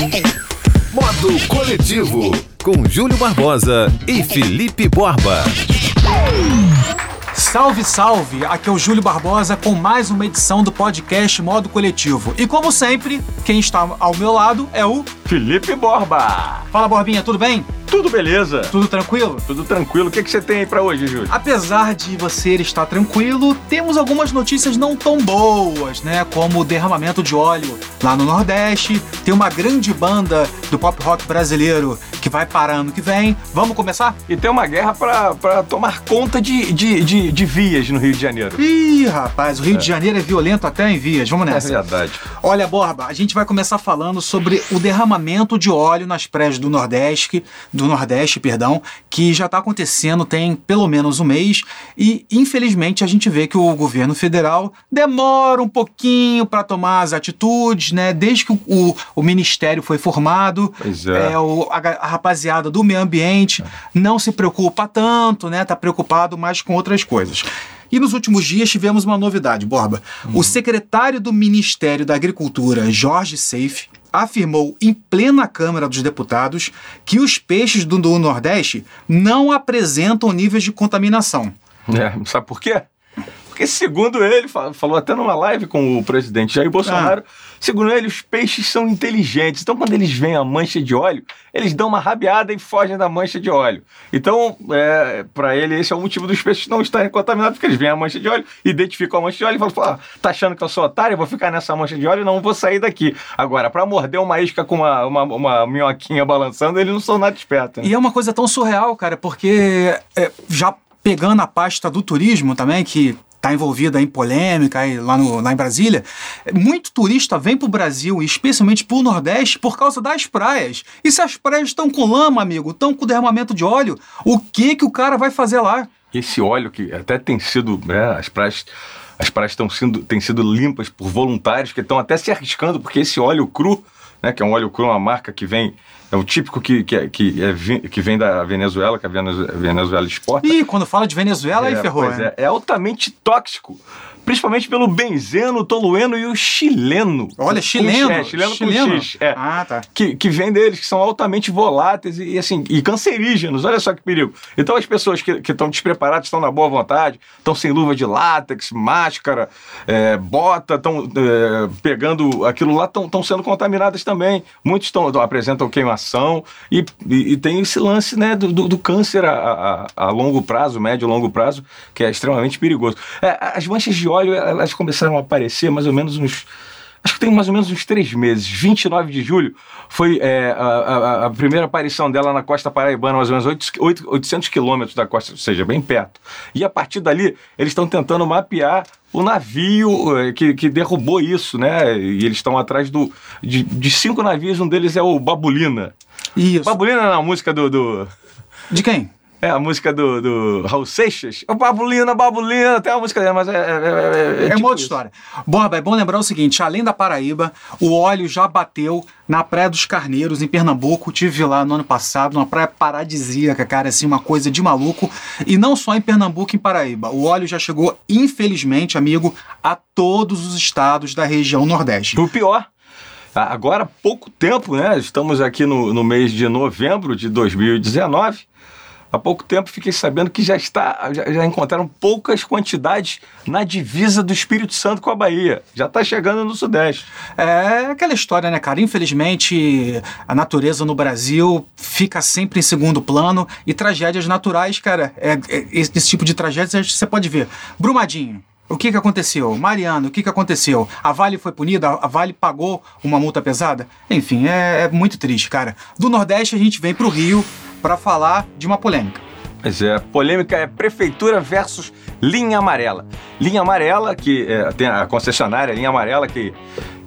Modo Coletivo, com Júlio Barbosa e Felipe Borba. Salve, salve! Aqui é o Júlio Barbosa com mais uma edição do podcast Modo Coletivo. E como sempre, quem está ao meu lado é o Felipe Borba. Fala, Borbinha, tudo bem? Tudo beleza? Tudo tranquilo? Tudo tranquilo. O que, que você tem aí pra hoje, Júlio? Apesar de você estar tranquilo, temos algumas notícias não tão boas, né? Como o derramamento de óleo lá no Nordeste. Tem uma grande banda do pop rock brasileiro que vai parar ano que vem. Vamos começar? E tem uma guerra pra, pra tomar conta de, de, de, de vias no Rio de Janeiro. Ih, rapaz, o Rio de Janeiro é violento até em vias. Vamos É nessa. verdade. Olha, Borba, a gente vai começar falando sobre o derramamento de óleo nas praias do Nordeste, do Nordeste, perdão, que já está acontecendo tem pelo menos um mês e infelizmente a gente vê que o governo federal demora um pouquinho para tomar as atitudes, né? Desde que o, o, o ministério foi formado, Pois é. o- a, a rapaziada do meio ambiente não se preocupa tanto, né? Tá preocupado mais com outras coisas. E nos últimos dias tivemos uma novidade, Borba. O secretário do Ministério da Agricultura, Jorge Seife, afirmou em plena Câmara dos Deputados que os peixes do, Nordeste não apresentam níveis de contaminação. É, sabe por quê? Porque, segundo ele, fa- falou até numa live com o presidente Jair Bolsonaro, segundo ele, os peixes são inteligentes. Então, quando eles veem a mancha de óleo, eles dão uma rabiada e fogem da mancha de óleo. Então, é, para ele, esse é o motivo dos peixes não estarem contaminados, porque eles veem a mancha de óleo, identificam a mancha de óleo e falam: "Pô, tá achando que eu sou otário? Eu vou ficar nessa mancha de óleo? Não vou sair daqui. Agora, para morder uma isca com uma, uma, uma minhoquinha balançando, eles não são nada espertos. né? E é uma coisa tão surreal, cara, porque é, já pegando a pasta do turismo também, que está envolvida em polêmica aí lá, no, lá em Brasília, é, muito turista vem para o Brasil, especialmente para o Nordeste, por causa das praias. E se as praias estão com lama, amigo, estão com derramamento de óleo, o que que o cara vai fazer lá? esse óleo que até tem sido, né, as praias, as praias estão sendo, têm sido limpas por voluntários que estão até se arriscando, porque esse óleo cru, né, que é um óleo cru, uma marca que vem, é o típico que, que, é- que, é que vem da Venezuela, que a Venez- Venezuela exporta. E quando fala de Venezuela, aí É, ferrou, pois é, é altamente tóxico. Principalmente pelo benzeno, tolueno e o chileno. Olha, chileno. É, chileno, com X. É Ah, tá. que, que vem deles, que são altamente voláteis e, assim, e cancerígenos. Olha só que perigo. Então as pessoas que estão despreparadas, estão na boa vontade, estão sem luva de látex, máscara, é, bota, estão pegando aquilo lá, estão sendo contaminadas também. Muitos tão, apresentam e, e, e tem esse lance né, do, do, do câncer a, a, a longo prazo, médio e longo prazo, que é extremamente perigoso. É, as manchas de óleo, elas começaram a aparecer mais ou menos uns acho que tem mais ou menos uns três meses. 29 de julho foi é, a, a- a primeira aparição dela na costa paraibana, mais ou menos 8, 8 800 quilômetros da costa, ou seja, bem perto. E a partir dali, eles estão tentando mapear o navio eh, que, que derrubou isso, né? E eles estão atrás do, de, de cinco navios, um deles é o Babulina. Isso. Babulina na música do- do De quem? É a música do, do Raul Seixas. Ô, Babulina, Babulina, tem uma música dela, mas é. É, é, É tipo uma outra isso. história. Borba, é bom lembrar o seguinte: além da Paraíba, o óleo já bateu na Praia dos Carneiros, em Pernambuco. Tive lá no ano passado, uma praia paradisíaca, cara, assim, uma coisa de maluco. E não só em Pernambuco e em Paraíba. O óleo já chegou, infelizmente, amigo, a todos os estados da região Nordeste. O pior. Agora, pouco tempo, né? Estamos aqui no, no mês de novembro de 2019. Há pouco tempo fiquei sabendo que já está, já, já encontraram poucas quantidades na divisa do Espírito Santo com a Bahia. Já está chegando no Sudeste. É aquela história, né, cara? Infelizmente, a natureza no Brasil fica sempre em segundo plano e tragédias naturais, cara, é, é- esse, tipo de tragédias você pode ver. Brumadinho. O que, que aconteceu? Mariano, o que, que aconteceu? A Vale foi punida? A Vale pagou uma multa pesada? Enfim, é, é muito triste, cara. Do Nordeste a gente vem pro Rio para falar de uma polêmica. Pois é, polêmica é Prefeitura versus Linha Amarela. Linha Amarela, que é, tem a concessionária Linha Amarela, que,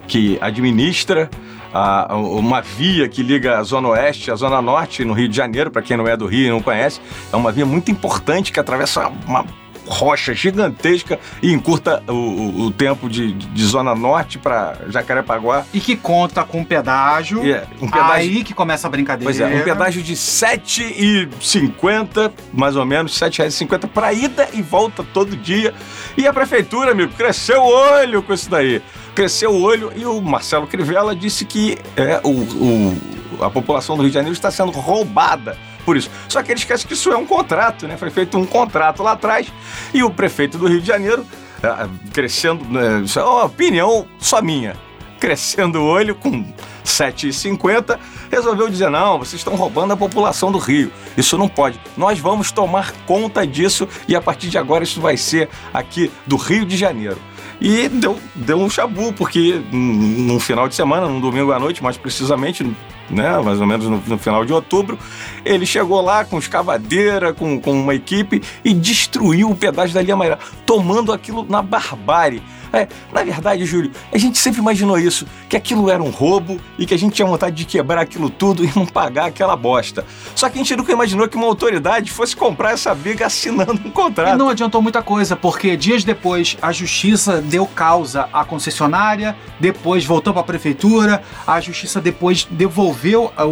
que administra a- uma via que liga a Zona Oeste à Zona Norte, no Rio de Janeiro, para quem não é do Rio e não conhece. É uma via muito importante que atravessa uma rocha gigantesca e encurta o, o- o tempo de, de Zona Norte para Jacarepaguá. E que conta com pedágio. E é, um pedágio Aí que começa a brincadeira. Pois é, um pedágio de R$ 7,50, mais ou menos, R$ 7,50 para ida e volta todo dia. E a prefeitura, amigo, cresceu o olho com isso daí. cresceu o olho e o Marcelo Crivella disse que é, o, o, a população do Rio de Janeiro está sendo roubada por isso. Só que ele esquece que isso é um contrato, né? Foi feito um contrato lá atrás e o prefeito do Rio de Janeiro, é, crescendo, né, é uma opinião só minha, crescendo o olho com 7,50, resolveu dizer: não, vocês estão roubando a população do Rio. Isso não pode. Nós vamos tomar conta disso e a partir de agora isso vai ser aqui do Rio de Janeiro. E deu, deu um chabu, porque num final de semana, num domingo à noite, mais precisamente, né, mais ou menos no, no, final de outubro, ele chegou lá com escavadeira, com, com uma equipe e destruiu o pedágio da linha amarela, tomando aquilo na barbárie. É, na verdade, Júlio, a gente sempre imaginou isso, que aquilo era um roubo e que a gente tinha vontade de quebrar aquilo tudo e não pagar aquela bosta. Só que a gente nunca imaginou que uma autoridade fosse comprar essa briga assinando um contrato. E não adiantou muita coisa, porque dias depois a justiça deu causa à concessionária, depois voltou para a prefeitura, a justiça depois devolveu a,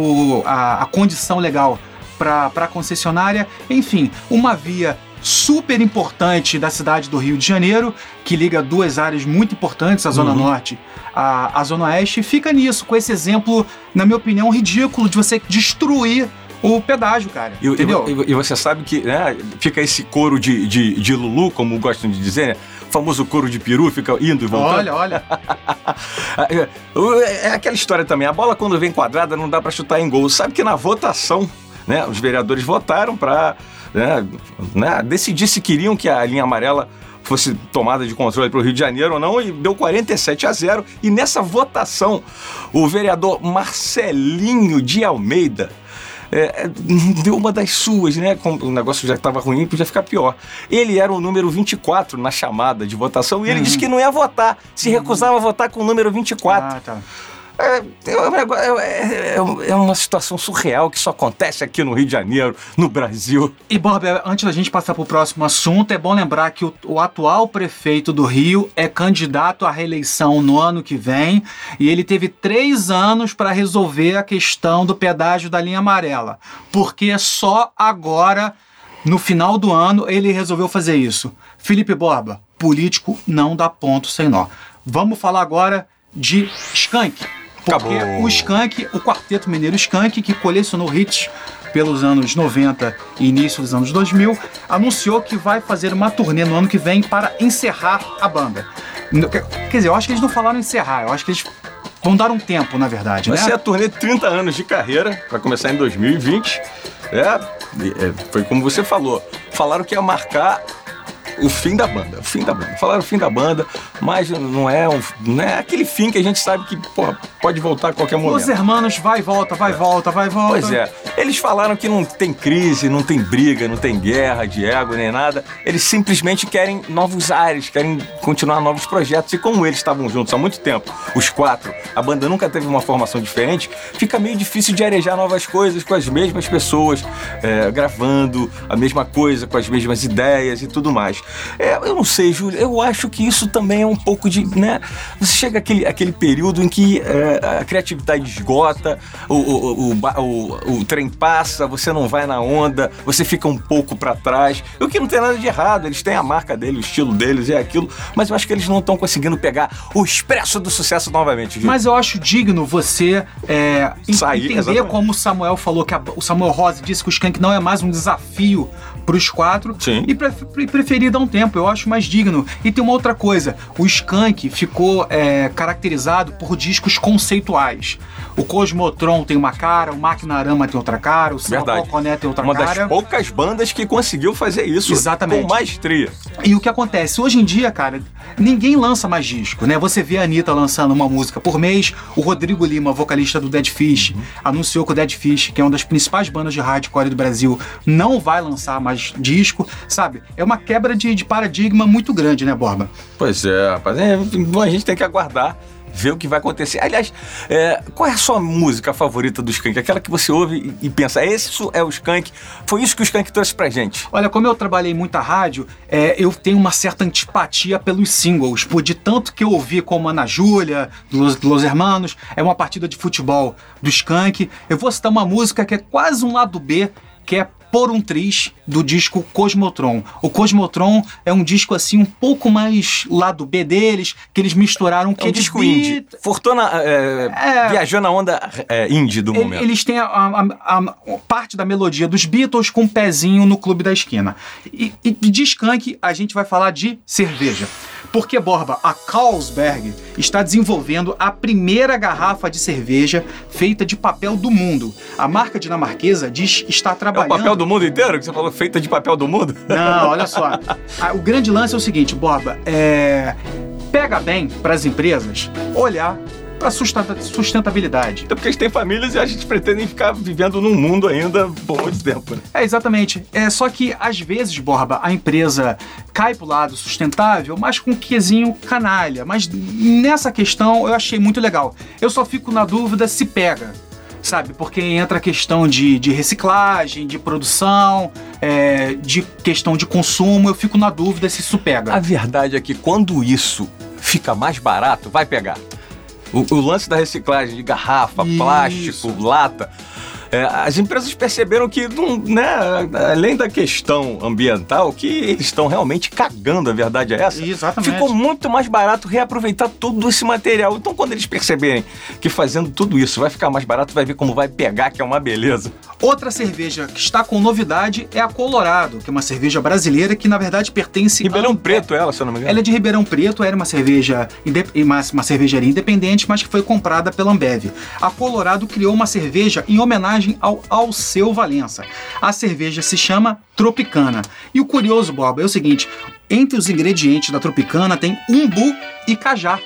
a, a condição legal para a concessionária. Enfim, uma via super importante da cidade do Rio de Janeiro, que liga duas áreas muito importantes, a Zona uhum. Norte a, a Zona Oeste, fica nisso, com esse exemplo, na minha opinião, ridículo de você destruir o pedágio, cara. E, entendeu? E, e, você sabe que né, fica esse couro de, de, de Lulu, como gostam de dizer, né? O famoso couro de peru, fica indo e voltando. Olha, olha. é aquela história também. A bola, quando vem quadrada, não dá para chutar em gol. Sabe que na votação, né, os vereadores votaram para né, né, decidir se queriam que a linha amarela fosse tomada de controle para o Rio de Janeiro ou não, e deu 47 a 0. E nessa votação, o vereador Marcelinho de Almeida é, deu uma das suas, né? O negócio já estava ruim, podia ficar pior. Ele era o número 24 na chamada de votação e ele uhum. disse que não ia votar, se recusava a votar com o número 24. Ah, tá. É, é, é, é, uma situação surreal que só acontece aqui no Rio de Janeiro, no Brasil. E, Bob, antes da gente passar para o próximo assunto, é bom lembrar que o, o, atual prefeito do Rio é candidato à reeleição no ano que vem e ele teve três anos para resolver a questão do pedágio da linha amarela, porque só agora, no final do ano, ele resolveu fazer isso. Felipe Borba, político não dá ponto sem nó. Vamos falar agora de Skank. Porque Acabou. o Skank, o quarteto mineiro Skank, que colecionou hits pelos anos 90 e início dos anos 2000, anunciou que vai fazer uma turnê no ano que vem para encerrar a banda. Quer dizer, eu acho que eles não falaram encerrar, eu acho que eles vão dar um tempo, na verdade, vai né? Ser a turnê de 30 anos de carreira, vai começar em 2020. É, é, foi como você falou, falaram que ia marcar o fim da banda, o fim da banda. Falaram o fim da banda, mas não é, um, não é aquele fim que a gente sabe que porra, pode voltar a qualquer momento. Os hermanos vai e volta, vai e volta, vai e volta. Pois é. Eles falaram que não tem crise, não tem briga, não tem guerra de ego nem nada. Eles simplesmente querem novos ares, querem continuar novos projetos. E como eles estavam juntos há muito tempo, os quatro, a banda nunca teve uma formação diferente, fica meio difícil de arejar novas coisas com as mesmas pessoas, é, gravando a mesma coisa, com as mesmas ideias e tudo mais. É, eu não sei, Júlio, eu acho que isso também é um pouco de. Né? Você chega aquele, aquele período em que é, a criatividade esgota, o, o, o, o, trem passa, você não vai na onda, você fica um pouco para trás. O que não tem nada de errado, eles têm a marca deles, o estilo deles é aquilo, mas eu acho que eles não estão conseguindo pegar o expresso do sucesso novamente. Júlio. Mas eu acho digno você é, Sair, entender exatamente. como o Samuel falou, que a, o Samuel Rosa disse que o Skank não é mais um desafio para os quatro Sim. e pre preferir dar um tempo. Eu acho mais digno. E tem uma outra coisa: o Skank ficou é, caracterizado por discos conceituais. O Cosmotron tem uma cara, o Maquinarama tem outra cara, o Salconé tem outra uma cara. Uma das poucas bandas que conseguiu fazer isso Exatamente. com maestria. E o que acontece? Hoje em dia, cara, ninguém lança mais disco, né? Você vê a Anitta lançando uma música por mês, o Rodrigo Lima, vocalista do Dead Fish, uhum. anunciou que o Dead Fish, que é uma das principais bandas de hardcore do Brasil, não vai lançar mais disco, sabe? É uma quebra de, de paradigma muito grande, né, Borba? Pois é, rapaz. É, a gente tem que aguardar ver o que vai acontecer. Aliás, é, qual é a sua música favorita do Skank? Aquela que você ouve e, e pensa, esse é o Skank, foi isso que o Skank trouxe pra gente. Olha, como eu trabalhei muita rádio, é, eu tenho uma certa antipatia pelos singles, por de tanto que eu ouvi como Ana Júlia, Los, Los Hermanos, é uma partida de futebol do Skank. Eu vou citar uma música que é quase um lado B, que é por um Tris do disco Cosmotron. O Cosmotron é um disco assim um pouco mais lado B deles, que eles misturaram é um disco beat. indie. Fortuna é, é, viajou na onda é, indie do momento. Eles têm a, a, a, a, parte da melodia dos Beatles com um pezinho no clube da esquina. E, e de skunk a gente vai falar de cerveja. Porque, Borba, a Carlsberg está desenvolvendo a primeira garrafa de cerveja feita de papel do mundo. A marca dinamarquesa diz estar trabalhando... É o papel do mundo inteiro que você falou feita de papel do mundo? Não, olha só. o grande lance é o seguinte, Borba, é... Pega bem para as empresas olhar para sustentabilidade. Até porque eles têm famílias e a gente pretende ficar vivendo num mundo ainda por muito tempo. Né? É, exatamente. É só que, às vezes, Borba, a empresa cai pro lado sustentável, mas com um quesinho canalha. Mas nessa questão eu achei muito legal. Eu só fico na dúvida se pega sabe? Porque entra a questão de, de reciclagem, de produção, é, de questão de consumo. Eu fico na dúvida se isso pega. A verdade é que quando isso fica mais barato, vai pegar. O, o lance da reciclagem de garrafa, Isso. plástico, lata. É, as empresas perceberam que, né, além da questão ambiental, que eles estão realmente cagando, a verdade é essa. Exatamente. Ficou muito mais barato reaproveitar todo esse material. Então, quando eles perceberem que fazendo tudo isso vai ficar mais barato, vai ver como vai pegar, que é uma beleza. Outra cerveja que está com novidade é a Colorado, que é uma cerveja brasileira que, na verdade, pertence Ribeirão a... Preto, ela, se eu não me engano. Ela é de Ribeirão Preto, era uma cerveja uma, uma cervejaria independente, mas que foi comprada pela Ambev. A Colorado criou uma cerveja em homenagem homenagem ao Alceu Valença. A cerveja se chama Tropicana. E o curioso, Bob, é o seguinte: entre os ingredientes da Tropicana tem umbu e cajá.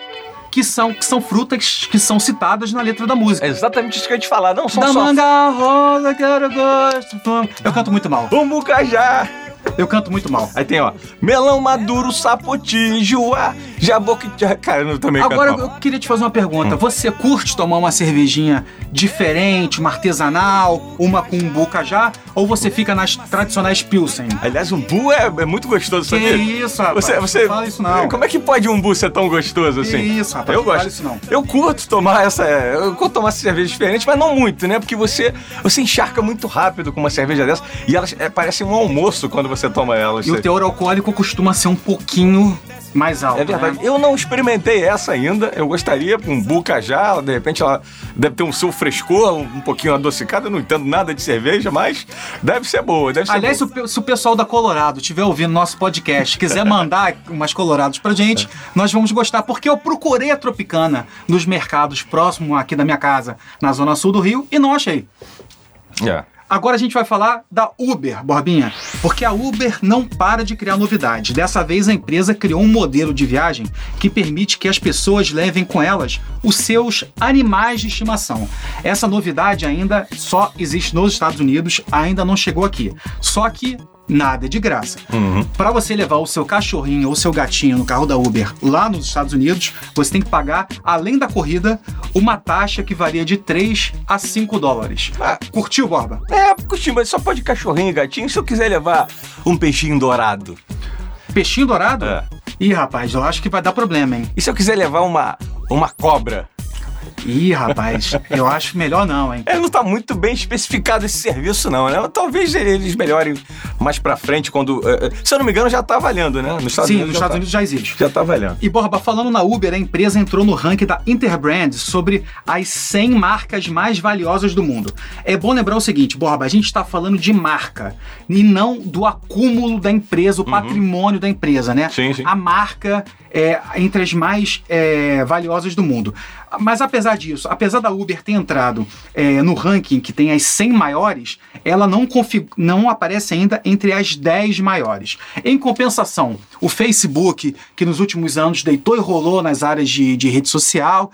Que são, que são frutas que são citadas na letra da música. É exatamente isso que eu ia te falar, não são da só... manga rosa, quero gosto. Eu canto muito mal. Umbu cajá. Eu canto muito mal. Aí tem, ó, melão maduro, sapotim, juá, jaboque... Cara, eu também Agora eu queria te fazer uma pergunta. Hum. Você curte tomar uma cervejinha diferente, uma artesanal, uma com umbu cajá? Ou você fica nas tradicionais pilsen? Aliás, umbu é, é muito gostoso, que sabia? isso, rapaz. Você, você... Não fala isso não. Como é que pode umbu ser tão gostoso assim? Que isso, rapaz. Eu gosto. Fala isso não. Eu curto tomar essa... Eu curto tomar essa cerveja diferente, mas não muito, né? Porque você, você encharca muito rápido com uma cerveja dessa e elas é, parecem um almoço quando você toma elas. E o teor alcoólico costuma ser um pouquinho mais alto. É verdade. Né? Eu não experimentei essa ainda. Eu gostaria, um buca já, de repente ela deve ter um seu frescor, um pouquinho adocicado. Eu não entendo nada de cerveja, mas deve ser boa. Deve ser Aliás, boa. se o pessoal da Colorado estiver ouvindo nosso podcast, quiser mandar umas Colorados pra gente, nós vamos gostar, porque eu procurei a Tropicana nos mercados próximos aqui da minha casa, na zona sul do Rio, e não achei. É. Agora a gente vai falar da Uber, Borbinha, porque a Uber não para de criar novidades. Dessa vez a empresa criou um modelo de viagem que permite que as pessoas levem com elas os seus animais de estimação. Essa novidade ainda só existe nos Estados Unidos, ainda não chegou aqui. Só que nada é de graça. Uhum. Para você levar o seu cachorrinho ou seu gatinho no carro da Uber lá nos Estados Unidos, você tem que pagar, além da corrida, uma taxa que varia de 3 a 5 dólares. Ah, curtiu, Borba? É, curti, mas só pode cachorrinho e gatinho se eu quiser levar um peixinho dourado. Peixinho dourado? É. Ih, rapaz, eu acho que vai dar problema, hein? E se eu quiser levar uma, uma cobra? Ih, rapaz, eu acho melhor não, hein? É, não tá muito bem especificado esse serviço, não, né? Talvez eles melhorem mais pra frente quando. Uh, se eu não me engano, já tá valendo, né? Nos Estados Sim, Unidos nos Estados tá. Unidos já existe. Já tá valendo. E, Borba, falando na Uber, a empresa entrou no ranking da Interbrand sobre as 100 marcas mais valiosas do mundo. É bom lembrar o seguinte, Borba, a gente tá falando de marca e não do acúmulo da empresa, o uhum. patrimônio da empresa, né? Sim, sim. A marca é entre as mais é, valiosas do mundo. Mas apesar disso, apesar da Uber ter entrado é, no ranking que tem as 100 maiores, ela não, não aparece ainda entre as 10 maiores. Em compensação, o Facebook, que nos últimos anos deitou e rolou nas áreas de, de rede social,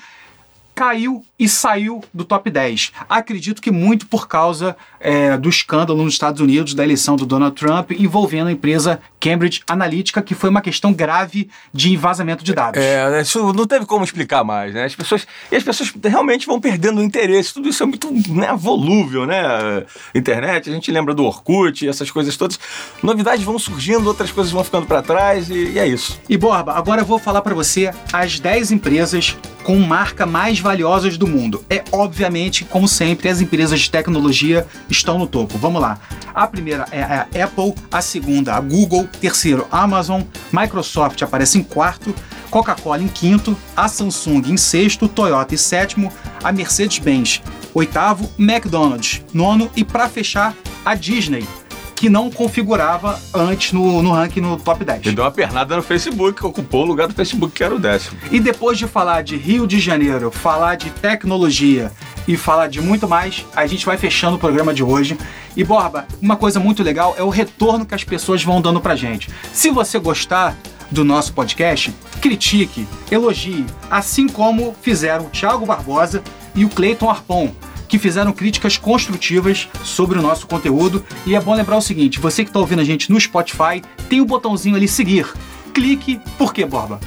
caiu e saiu do top 10. Acredito que muito por causa é, do escândalo nos Estados Unidos da eleição do Donald Trump envolvendo a empresa Cambridge Analytica, que foi uma questão grave de vazamento de dados. É, né, isso não teve como explicar mais, né? As pessoas, e as pessoas realmente vão perdendo o interesse. Tudo isso é muito né, volúvel, né? Internet, a gente lembra do Orkut, essas coisas todas. Novidades vão surgindo, outras coisas vão ficando para trás e, e, é isso. E Borba, agora eu vou falar para você as 10 empresas com marca mais valiosas do mundo. É obviamente, como sempre, as empresas de tecnologia estão no topo. Vamos lá. A primeira é a Apple, a segunda a Google, terceiro a Amazon, Microsoft aparece em quarto, Coca-Cola em quinto, a Samsung em sexto, Toyota em sétimo, a Mercedes-Benz oitavo, McDonald's nono e para fechar a Disney que não configurava antes no, no ranking no top 10. E deu uma pernada no Facebook, ocupou o lugar do Facebook, que era o décimo. E depois de falar de Rio de Janeiro, falar de tecnologia e falar de muito mais, a gente vai fechando o programa de hoje. E Borba, uma coisa muito legal é o retorno que as pessoas vão dando pra gente. Se você gostar do nosso podcast, critique, elogie, assim como fizeram o Thiago Barbosa e o Cleiton Arpon que fizeram críticas construtivas sobre o nosso conteúdo. E é bom lembrar o seguinte: você que está ouvindo a gente no Spotify, tem o botãozinho ali seguir. Clique, por quê, Borba?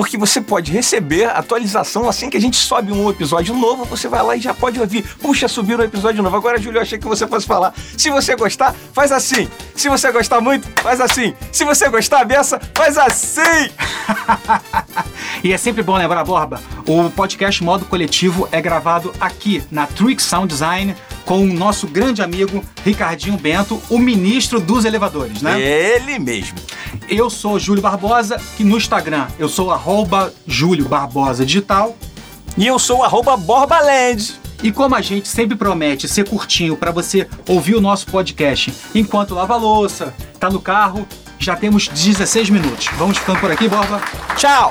Porque você pode receber atualização assim que a gente sobe um episódio novo, você vai lá e já pode ouvir. Puxa, subiu um episódio novo. Agora, Júlio, eu achei que você fosse falar. Se você gostar, faz assim. Se você gostar muito, faz assim. Se você gostar dessa, faz assim. e é sempre bom lembrar, Borba, o podcast Modo Coletivo é gravado aqui na Trick Sound Design com o nosso grande amigo Ricardinho Bento, o ministro dos elevadores, né? Ele mesmo. Eu sou Júlio Barbosa, que no Instagram eu sou arroba Júlio Barbosa Digital. E eu sou arroba Borbaland. E como a gente sempre promete ser curtinho para você ouvir o nosso podcast enquanto lava a louça, tá no carro, já temos 16 minutos. Vamos ficando por aqui, Borba. Tchau!